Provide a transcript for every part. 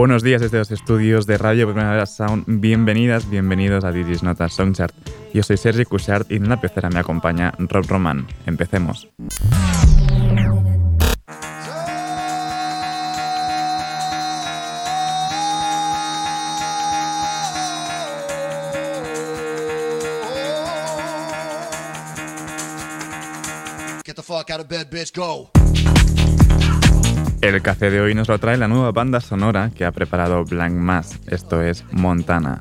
Buenos días desde los estudios de Radio Primavera Sound. Bienvenidas, bienvenidos a Digis Notas. Yo soy Sergi Cushart y en la pecera me acompaña Rob Roman. Empecemos. Get the fuck out of bed, bitch, go. El café de hoy nos lo trae la nueva banda sonora que ha preparado Blank Mass, esto es Montana.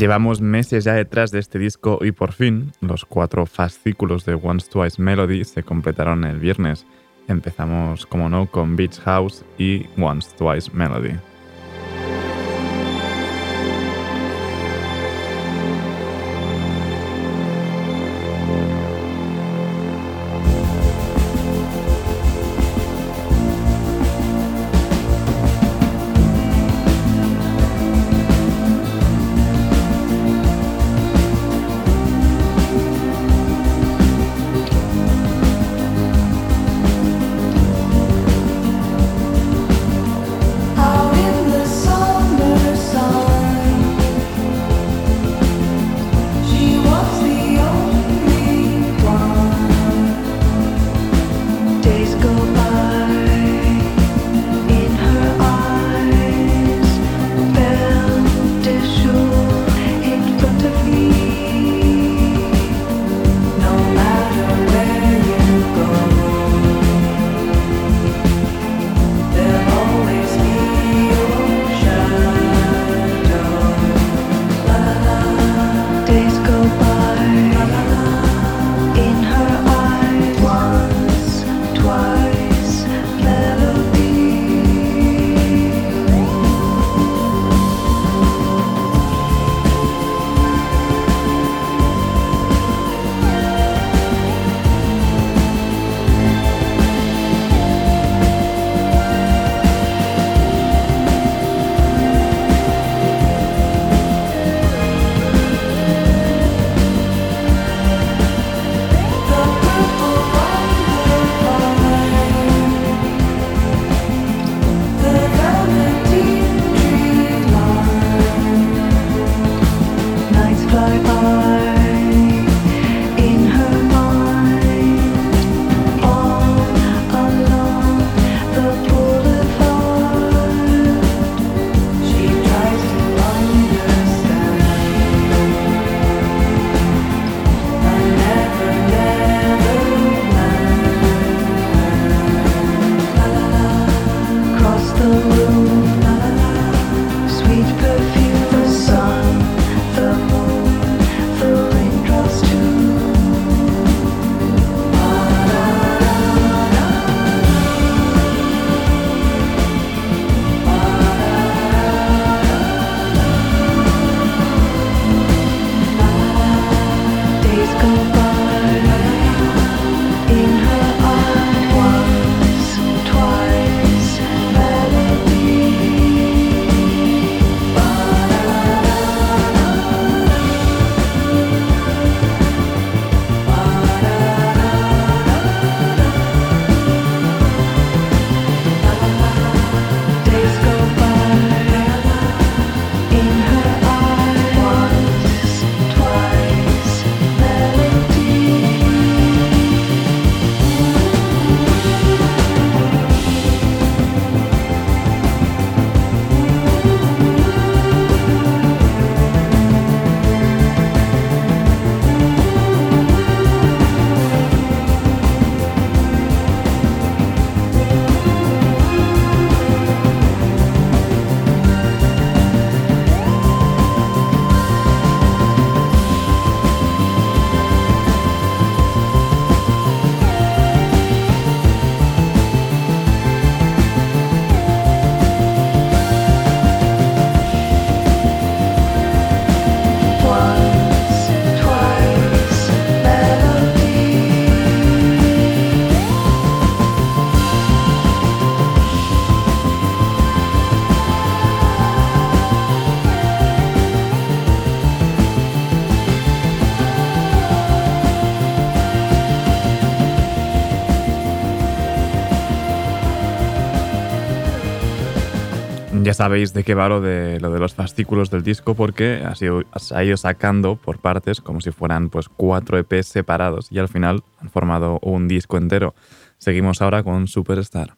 Llevamos meses ya detrás de este disco y por fin los cuatro fascículos de Once Twice Melody se completaron el viernes. Empezamos, como no, con Beach House y Once Twice Melody. Sabéis de qué va lo de, lo de los fascículos del disco porque ha, sido, ha ido sacando por partes como si fueran pues cuatro EPs separados y al final han formado un disco entero. Seguimos ahora con Superstar.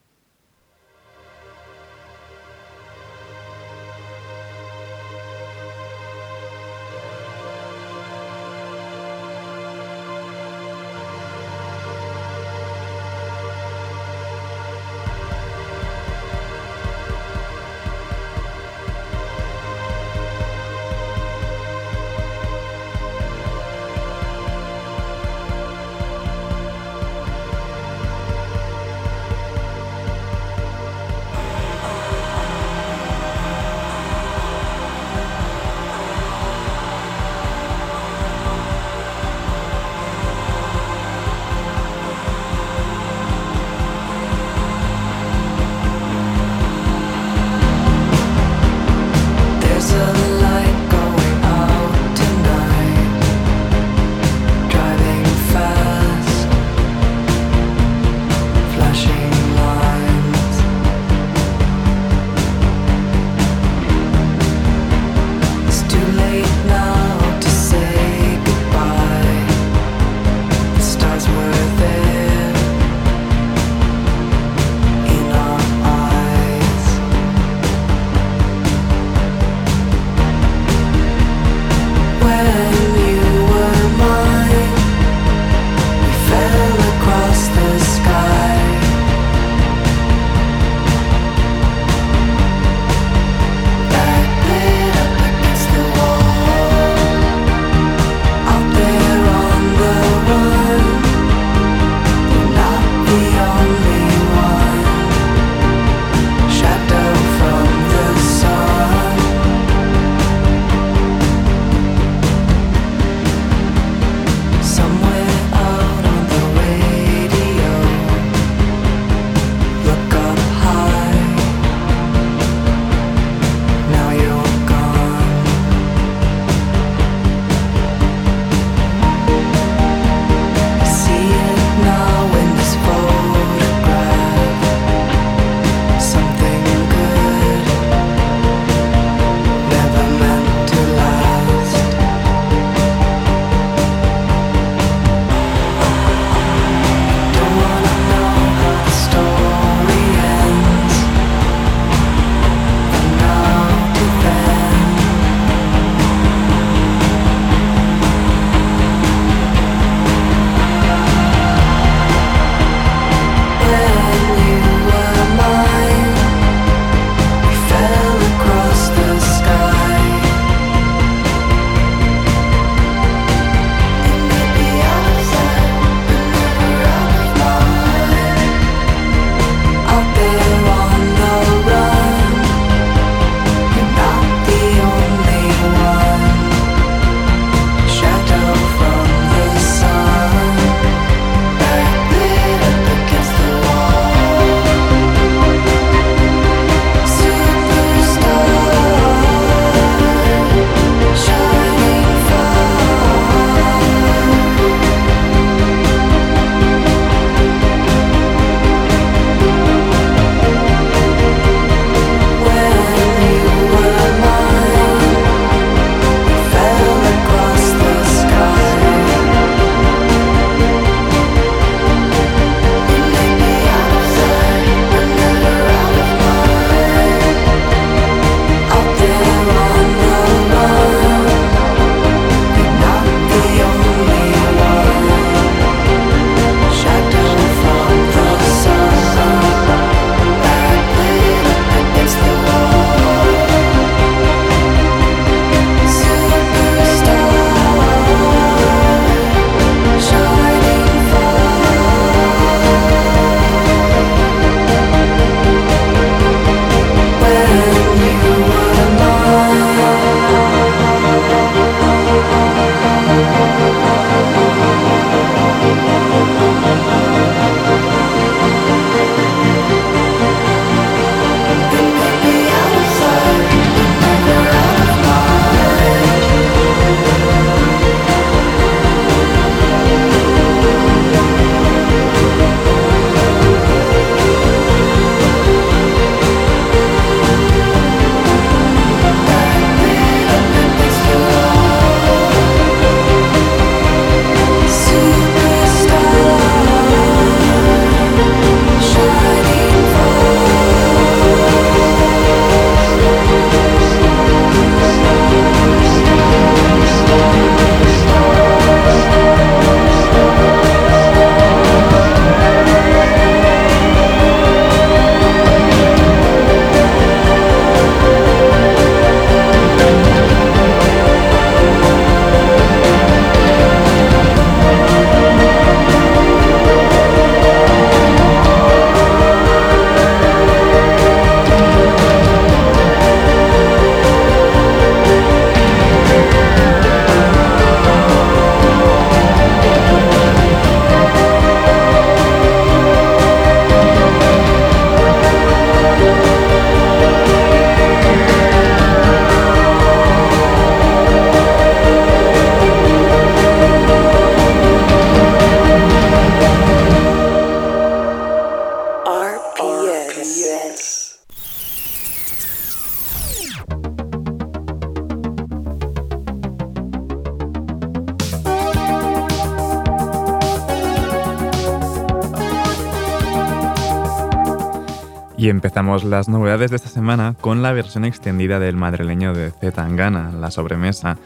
Y empezamos las novedades de esta semana con la versión extendida del madrileño de Z Tangana, La Sobremesa.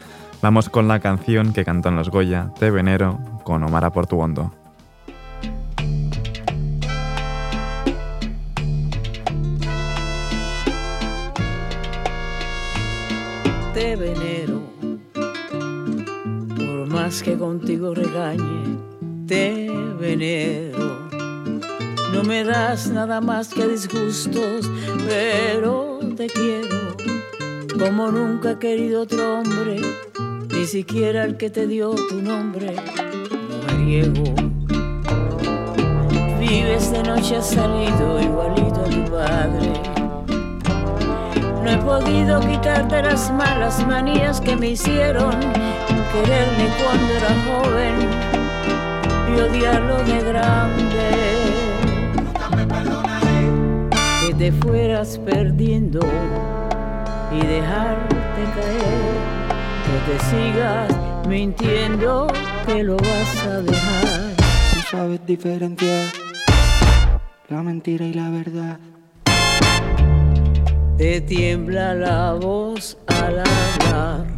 Vamos con la canción que cantó en los Goya, Te Venero, con Omar Portuondo. Más que disgustos, pero te quiero como nunca he querido otro hombre, ni siquiera el que te dio tu nombre, mujeriego. Vives de noche, has salido igualito a tu padre. No he podido quitarte las malas manías que me hicieron quererme cuando era joven y odiarlo de grande te fueras perdiendo y dejarte caer, que te sigas mintiendo, que lo vas a dejar. No sabes diferenciar la mentira y la verdad. Te tiembla la voz al hablar.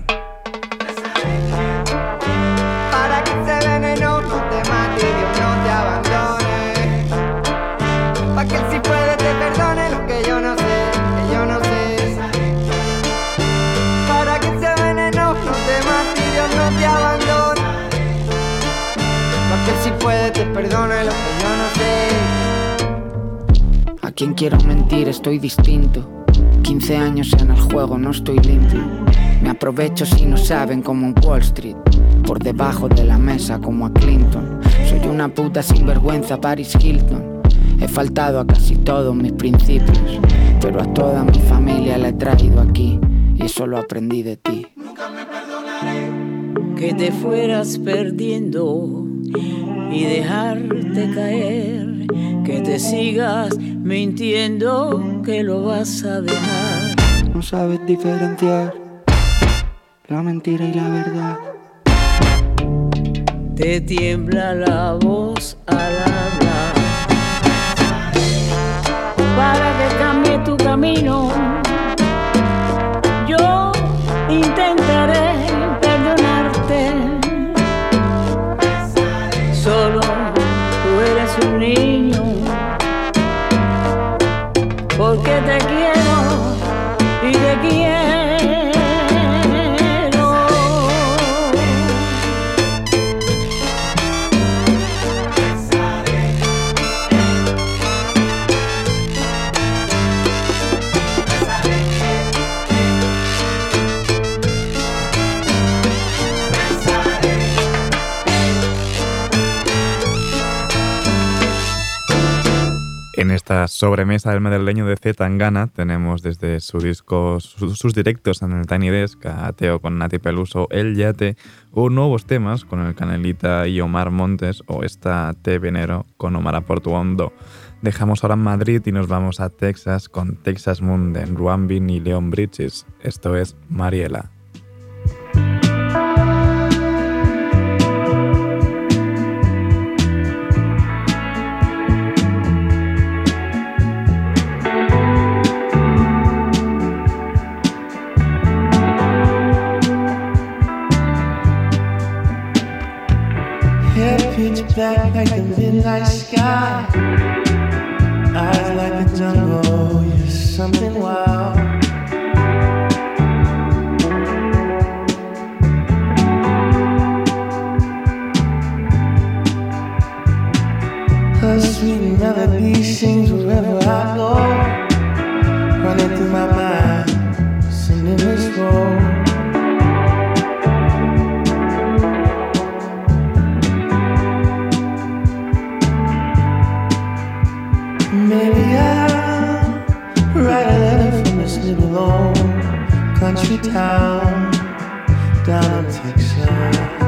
Quien quiero mentir estoy distinto. 15 años en el juego, no estoy limpio. Me aprovecho si no saben como en Wall Street. Por debajo de la mesa como a Clinton. Soy una puta sinvergüenza Paris Hilton. He faltado a casi todos mis principios, pero a toda mi familia la he traído aquí y eso lo aprendí de ti. Nunca me perdonaré que te fueras perdiendo y dejarte caer, que te sigas mintiendo, que lo vas a dejar. No sabes diferenciar la mentira y la verdad. Te tiembla la voz al hablar para que cambie tu camino. Yo intentaré perdonarte. Solo tú eres un niño. Esta sobremesa del madrileño de Z Tangana tenemos desde su disco, sus, directos en el Tiny Desk, a Teo con Nati Peluso, El Yate, o nuevos temas con el Canelita y Omar Montes, o esta Te Venero con Omar Portuondo. Dejamos ahora Madrid y nos vamos a Texas con Texas Moon de Ruambin y Leon Bridges. Esto es Mariela. Black like the midnight sky. Eyes like the jungle, you're something wild. Her sweet melody sings wherever I go, country town down in Texas.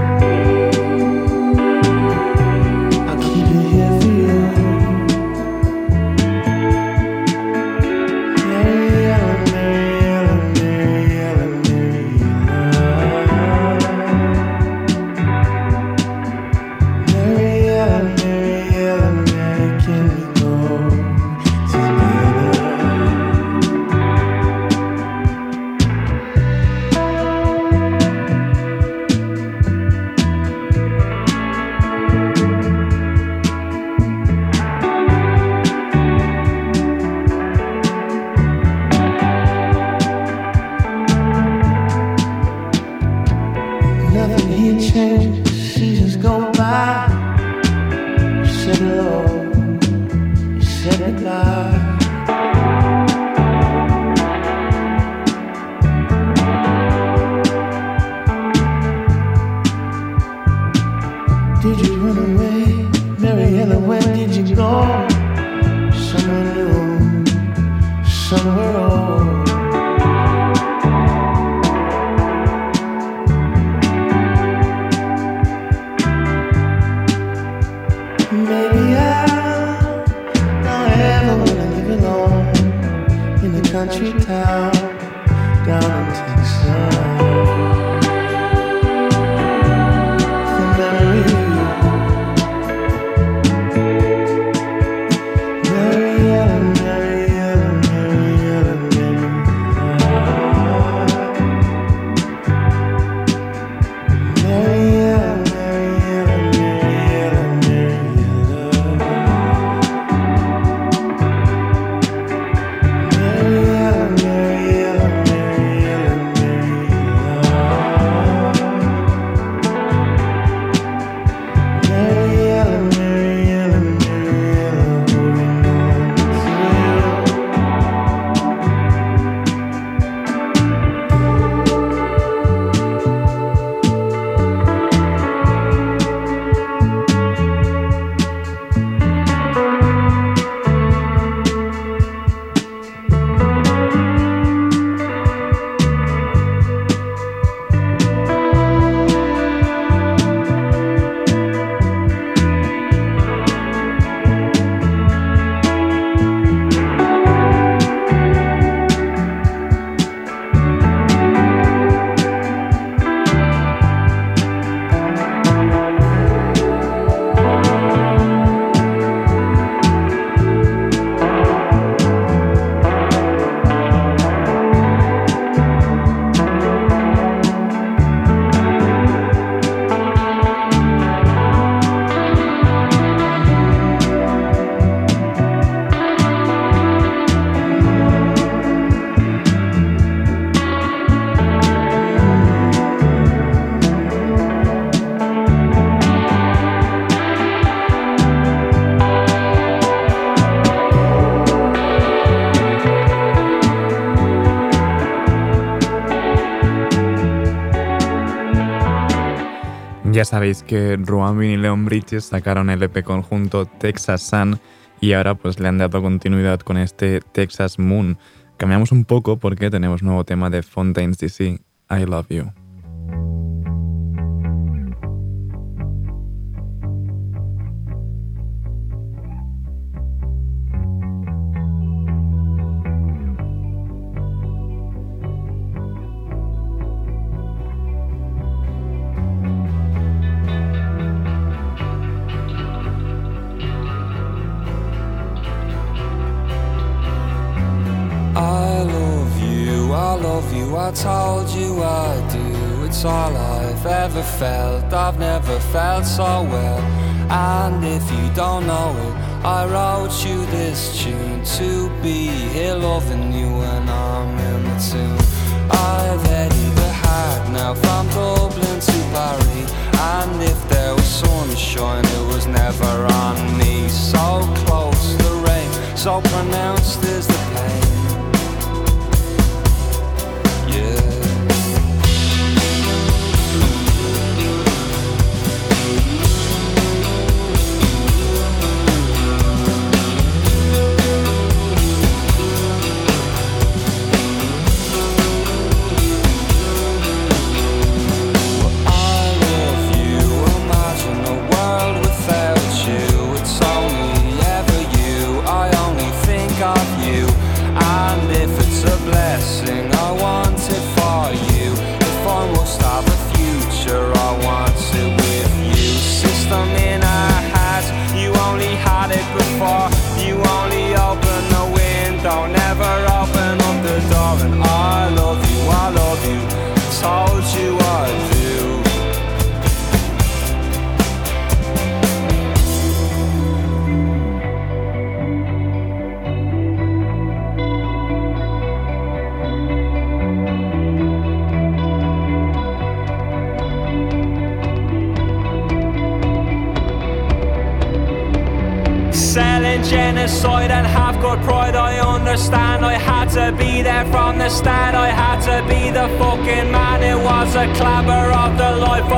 Ya sabéis que Ruamin y Leon Bridges sacaron el EP conjunto Texas Sun y ahora pues le han dado continuidad con este Texas Moon. Cambiamos un poco porque tenemos nuevo tema de Fontaine's DC, I Love You.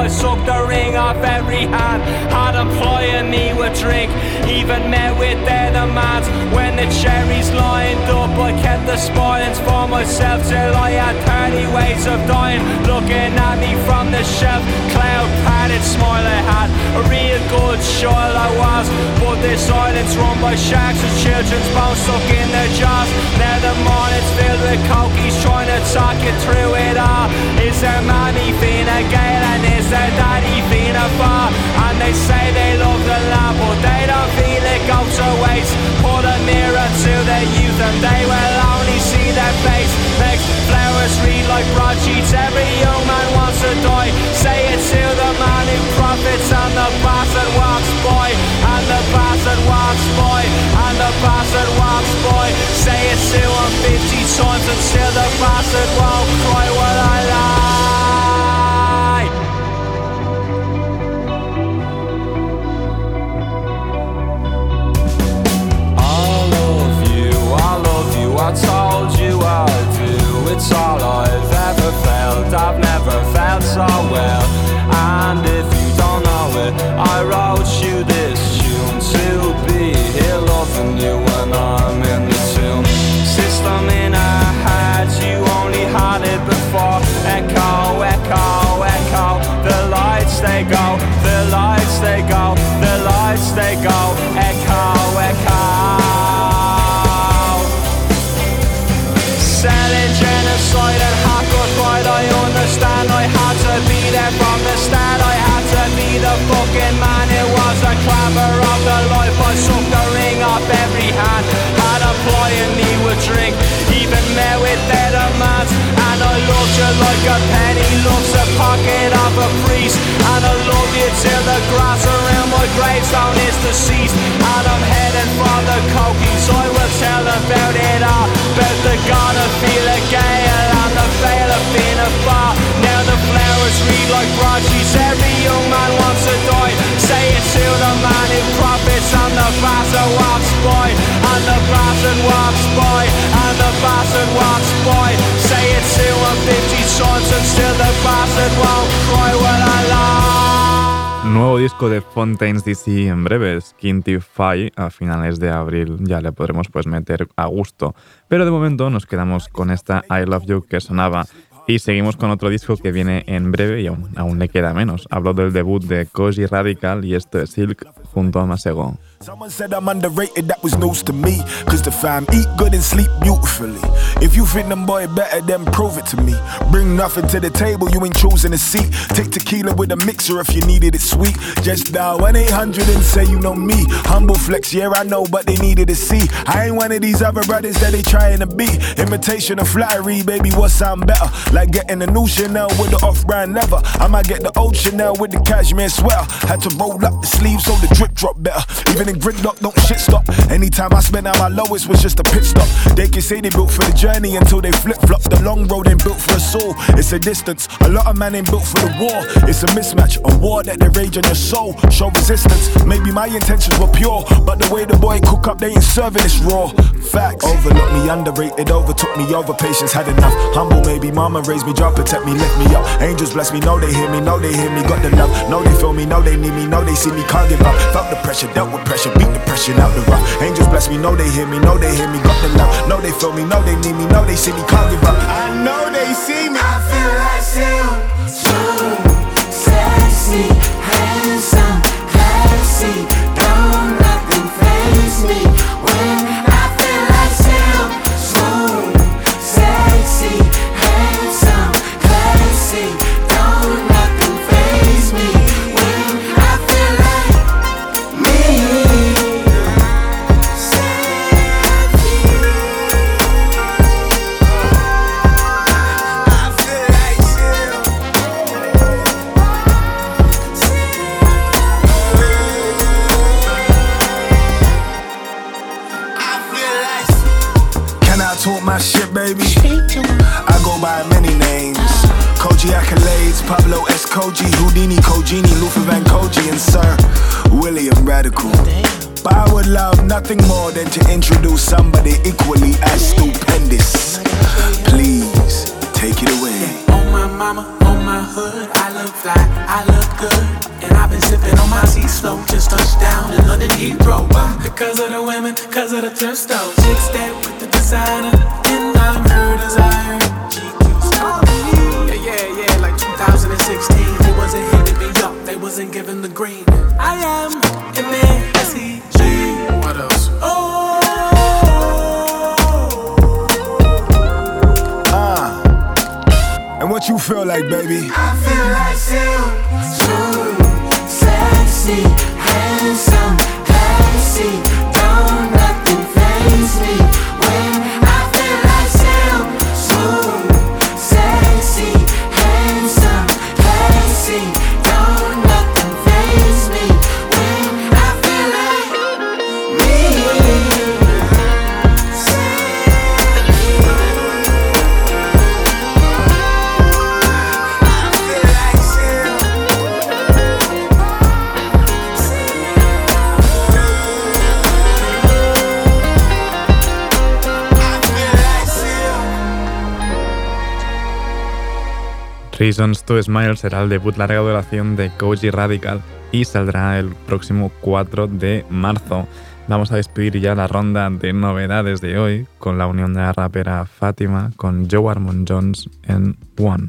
I sucked the ring off every hand. Had them me with drink. Even met with their demands. When the cherries lined up, I kept the spoilings for myself till I had 30 ways of dying. Looking at me from the shelf, cloud padded smile I had. A real good child I was, but this island's run by sharks with children's bones stuck in their jaws. Now the morning's filled with cokies trying to talk you through it all. Is there mommy Fina Gale and is there daddy Fina Far? And they say they love the lab, but they don't feel it goes to waste. Put a mirror to their youth and they will only see their face. Makes flowers read like broadsheets. Every young man wants to die. Say it to the man who profits and the bastard walks by. And the bastard walks by. And the bastard walks by. Say it to him 50 times and still the bastard won't cry. Well, I lie. Told you I do. It's all I've ever felt, I've never felt so well. And if you don't know it, I wrote you this pocket of a priest And I love you till the grass around my gravestone. Is deceased. And I'm heading for the cokies I will tell about it all. About the god of Fela Gale And the veil of being a bar Now the flowers read like broadsheets Every young man wants to die. Say it to the man who profits And the bastard walks by. And the bastard walks by. And the bastard walks by. Say 50 times And still the bastard won't cry Well I lie Nuevo disco de Fontaines DC en breve, Skintify, a finales de abril ya le podremos pues meter a gusto. Pero de momento nos quedamos con esta I Love You que sonaba y seguimos con otro disco que viene en breve y aún, aún le queda menos. Hablo del debut de Koji Radical y esto es Silk junto a Masego. Someone said I'm underrated, that was news to me. Cause the fam eat good and sleep beautifully. If you think them boy better, then prove it to me. Bring nothing to the table, you ain't choosing a seat. Take tequila with a mixer if you needed it sweet. Just dial 1 800 and say you know me. Humble flex, yeah, I know, but they needed to see. I ain't one of these other brothers that they trying to be. Imitation of flattery, baby, what sound better? Like getting a new Chanel with the off brand leather. I might get the old Chanel with the cashmere sweater. Had to roll up the sleeves so the drip drop better. Even in gridlock, don't shit stop. Anytime I spent at my lowest was just a pit stop. They can say they built for the journey until they flip flop. The long road ain't built for a soul, it's a distance. A lot of man ain't built for the war, it's a mismatch. A war that they rage on your soul, show resistance. Maybe my intentions were pure, but the way the boy cook up, they ain't serving this raw. Facts. Overlooked me, underrated, overtook me, over patience, had enough. Humble, maybe mama raised me, job protect me, lift me up. Angels bless me, know they hear me, know they hear me, got the love. Know they feel me, know they need me, know they see me, can't give up. Felt the pressure, dealt with pressure, beat the pressure out the rough. Angels bless me, know they hear me, know they hear me, got the love. Know they feel me, know they need me, know they see me, can't give up. I know they see me. I feel like silk, Koji, Houdini, Kojini, Luther Van Koji, and Sir William Radical. But I would love nothing more than to introduce somebody equally as stupendous. Please take it away. On my mama, on my hood, I look fly, I look good. And I've been sipping on my sea slow, just touched down in London Heathrow. Why? Because of the women, because of the thrift store. Chicks that with the designer, and I'm her desire. Wasn't giving the green. I am in S-E-G. What else? Oh. Uh, and what you feel like, baby? I feel like Sam, smooth, sexy, handsome, classy. Reasons to Smile será el debut larga duración de Koji Radical y saldrá el próximo 4 de marzo. Vamos a despedir ya la ronda de novedades de hoy con la unión de la rapera Fátima con Joe Armon Jones en One.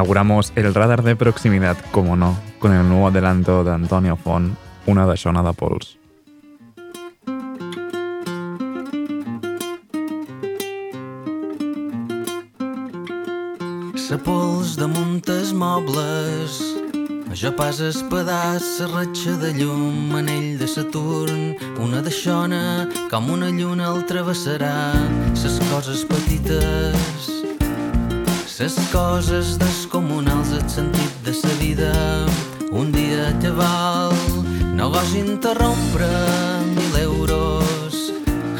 Inauguramos el radar de proximidad, como no, con el nuevo adelanto de Antonio Font, una de de Pols. Sa pols damunt els mobles jo pas pedaç, sa ratxa de llum, anell de Saturn, una de xona, com una lluna el travessarà, ses coses petites, ses coses descomunals, el sentit de sa vida, un dia te val, no vols interrompre mil euros,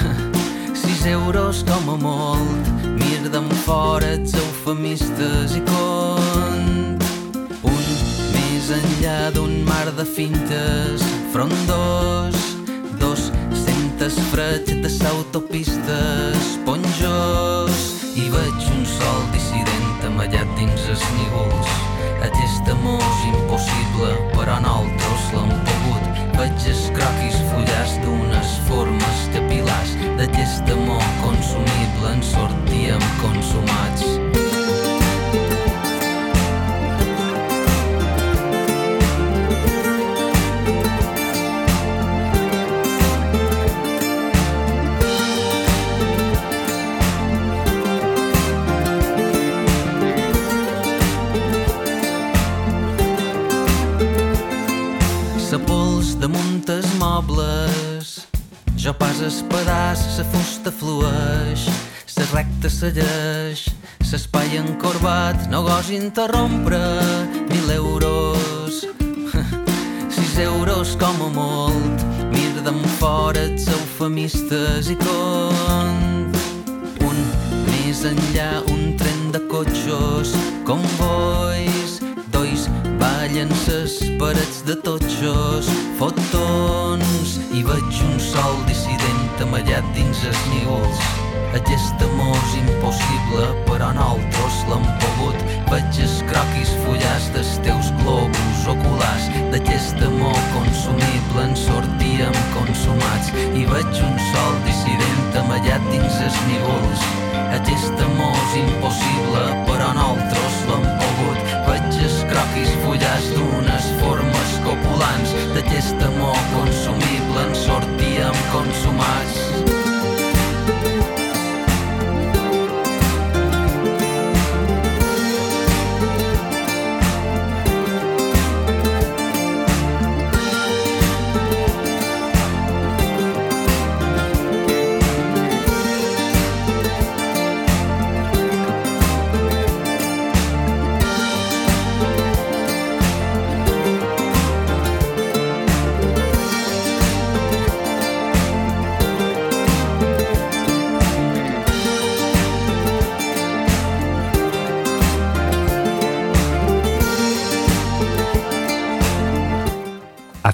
sis euros com a molt, mir d'en fora els eufemistes i cont. Enllà d'un mar de fintes frondós, dos centes freds de s'autopistes ponjós i veig un sol dissident amallat dins els nívols. Aquest amor és impossible, però nosaltres l'hem pogut. Veig els croquis fullars d'unes formes capilars d'aquest amor consumible en sortíem consumats. Mobles. Jo pas es pedaç, sa fusta flueix, sa recta segueix, s'espai encorbat, no gos interrompre, mil euros. Sis euros com a molt, mir d'en fora els eufemistes i cont. Un més enllà, un tren de cotxos, convois, ballen ses parets de totxos, fotons i veig un sol dissident amallat dins els nígols. Aquest amor és impossible, però nosaltres l'hem pogut. Veig els croquis fullars dels teus globus oculars. D'aquest amor consumible en sortíem consumats. I veig un sol dissident amallat dins els nígols. Aquest amor és impossible, però nosaltres l'hem pogut. Veig els croquis fullars d'unes formes copulants d'aquest amor consumible en sortíem consumats.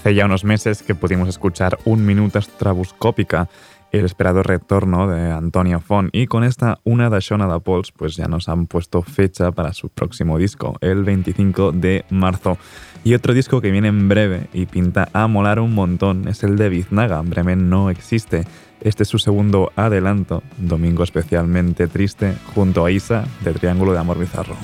Hace ya unos meses que pudimos escuchar un minuto estraboscópica el esperado retorno de Antonio Font y con esta una de Shona Pols pues ya nos han puesto fecha para su próximo disco, el 25 de marzo. Y otro disco que viene en breve y pinta a molar un montón es el de Biznaga, Bremen no existe. Este es su segundo adelanto, domingo especialmente triste, junto a Isa de Triángulo de Amor Bizarro.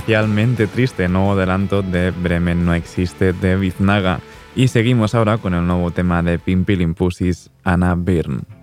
Especialmente triste, nuevo adelanto de Bremen no existe de Biznaga. Y seguimos ahora con el nuevo tema de Pimpilimpussis, Anna Byrne.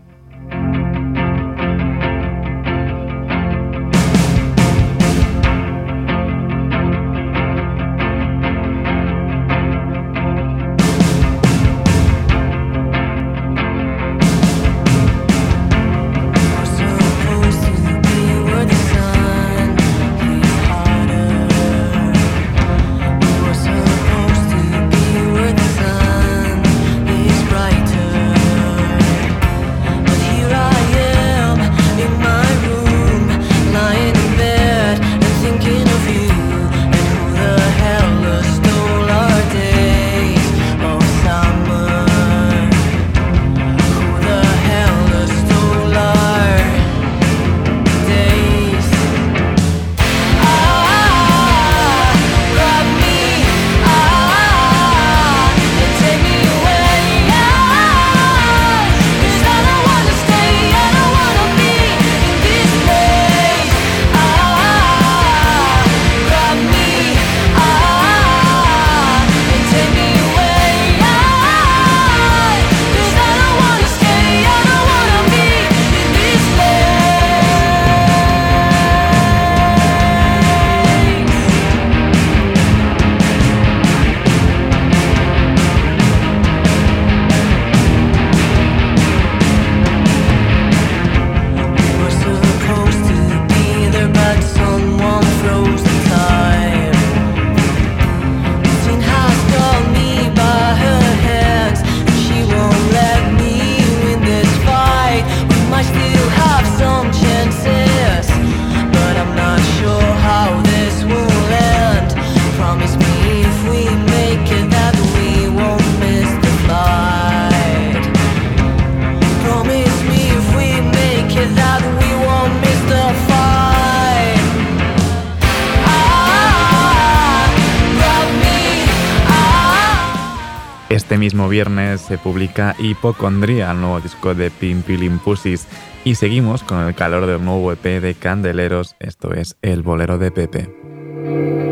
Viernes se publica Hipocondría, el nuevo disco de Pimpilimpusis, y seguimos con el calor del nuevo EP de Candeleros, esto es El Bolero de Pepe.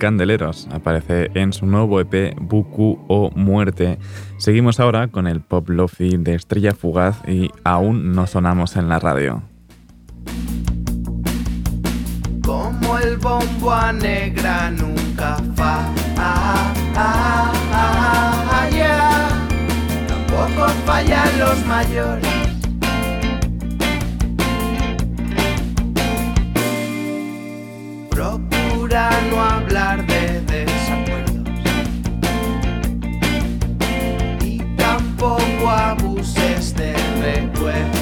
Candeleros. Aparece en su nuevo EP Buku o Muerte. Seguimos ahora con el pop lofi de Estrella Fugaz y aún no sonamos en la radio. Como el bombo a negra nunca falla, tampoco fallan los mayores. No hablar de desacuerdos y tampoco abuses de recuerdos.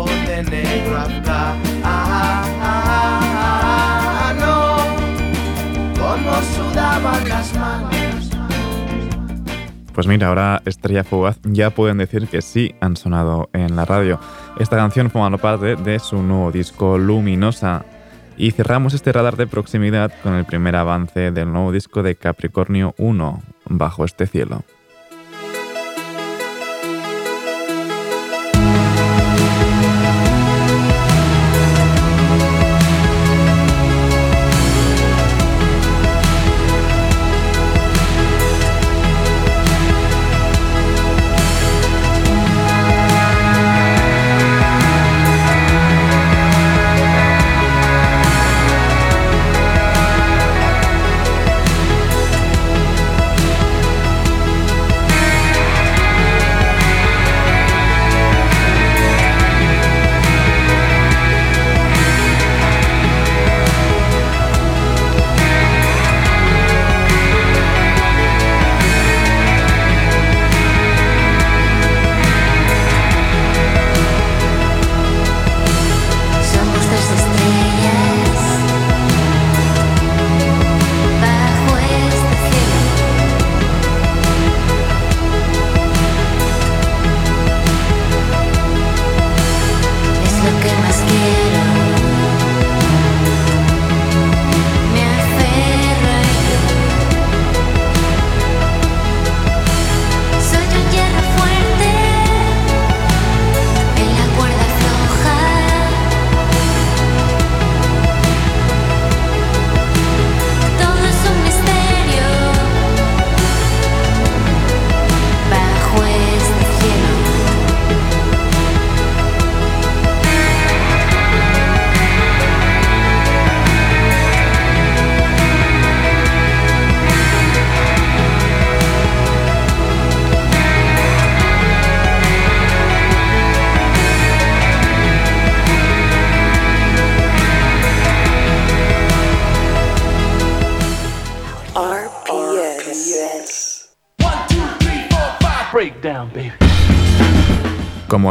De negro. Ah, ah, ah, como sudaban las manos. Pues mira, ahora Estrella Fugaz ya pueden decir que sí han sonado en la radio. Esta canción forma parte de su nuevo disco Luminosa. Y cerramos este radar de proximidad con el primer avance del nuevo disco de Capricornio 1, Bajo este cielo.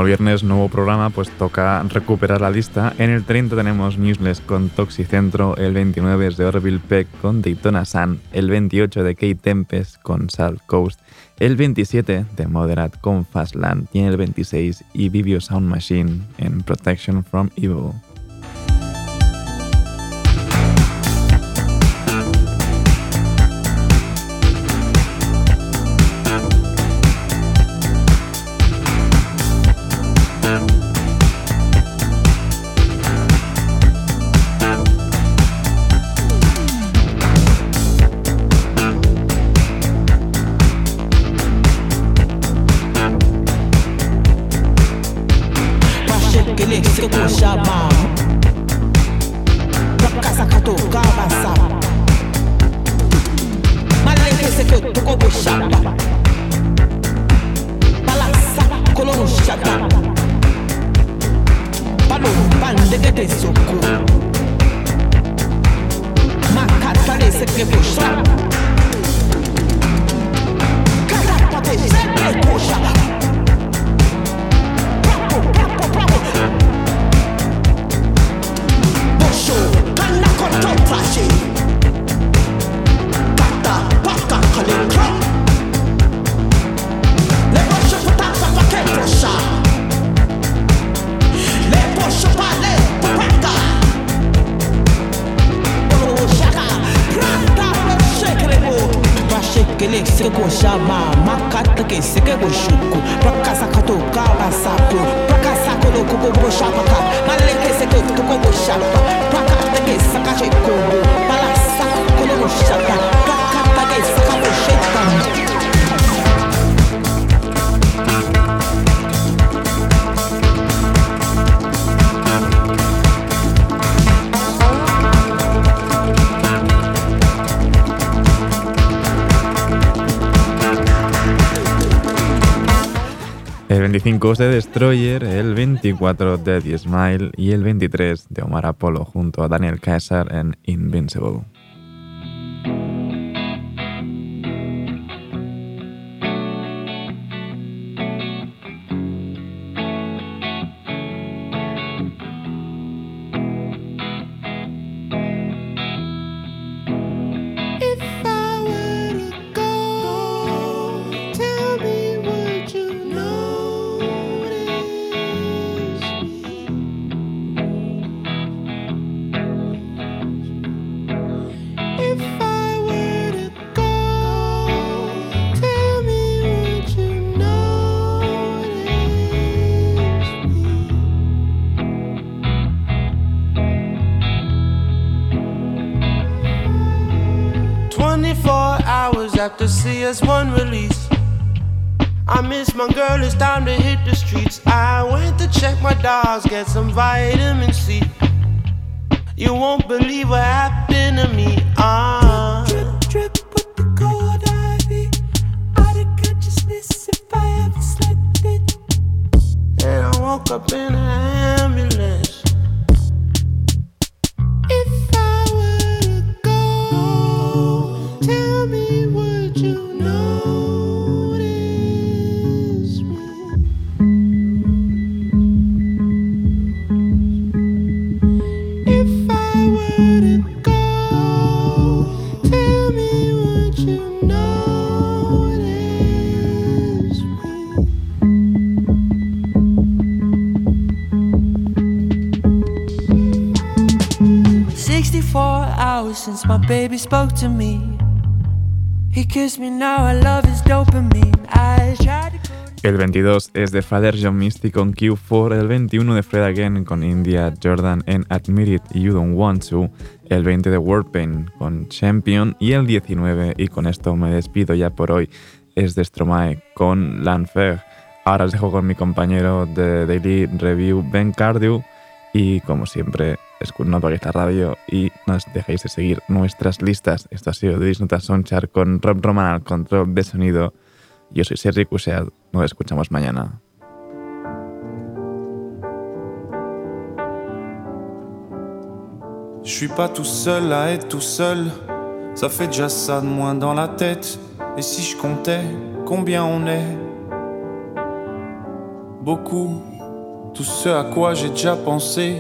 El viernes nuevo programa, pues toca recuperar la lista. En el 30 tenemos Newsless con Toxicentro, el 29 es de Orville Peck con Daytona Sun, el 28 de Kate Tempest con South Coast, el 27 de Moderate con Fastland y en el 26 y Vivio Sound Machine en Protection from Evil. 25 de Destroyer, el 24 de The Smile y el 23 de Omar Apollo junto a Daniel Caesar en Invincible. 24 hours after CS1 release. I miss my girl, it's time to hit the streets. I went to check my dogs, get some vitamin C. You won't believe what happened to me. Ah. Drip, drip, drip with the cold iv Out of consciousness if I ever slept it. And I woke up in an ambulance. My baby spoke to me. He kissed me now, I love his dopamine. I tried El 22 es de Father John Misty con Q4, el 21 de Fred Again con India Jordan en Admit It You Don't Want To, el 20 de Warpaint con Champion y el 19, y con esto me despido ya por hoy, es de Stromae con L'Enfer. Ahora os dejo con mi compañero de Daily Review, Ben Cardew, y como siempre, escu- no apaguéis la radio y no os dejéis de seguir nuestras listas. Esto ha sido Disnota Sonchar con Rob Roman al control de sonido. Yo soy Sergi Cusead, nos escuchamos mañana. Je suis pas tout seul à être tout seul, ça fait déjà ça de moins dans la tête. Et si je comptais combien on est Beaucoup, tout ce à quoi j'ai déjà pensé,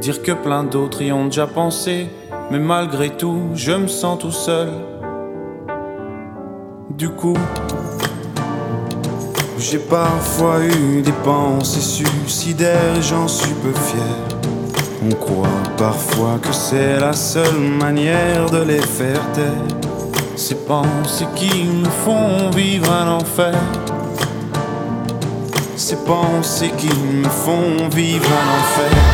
dire que plein d'autres y ont déjà pensé, mais malgré tout, je me sens tout seul. Du coup, j'ai parfois eu des pensées suicidaires et j'en suis peu fier. On croit parfois que c'est la seule manière de les faire taire. Ces pensées qui nous font vivre un enfer. Ces pensées qui me font vivre un enfer.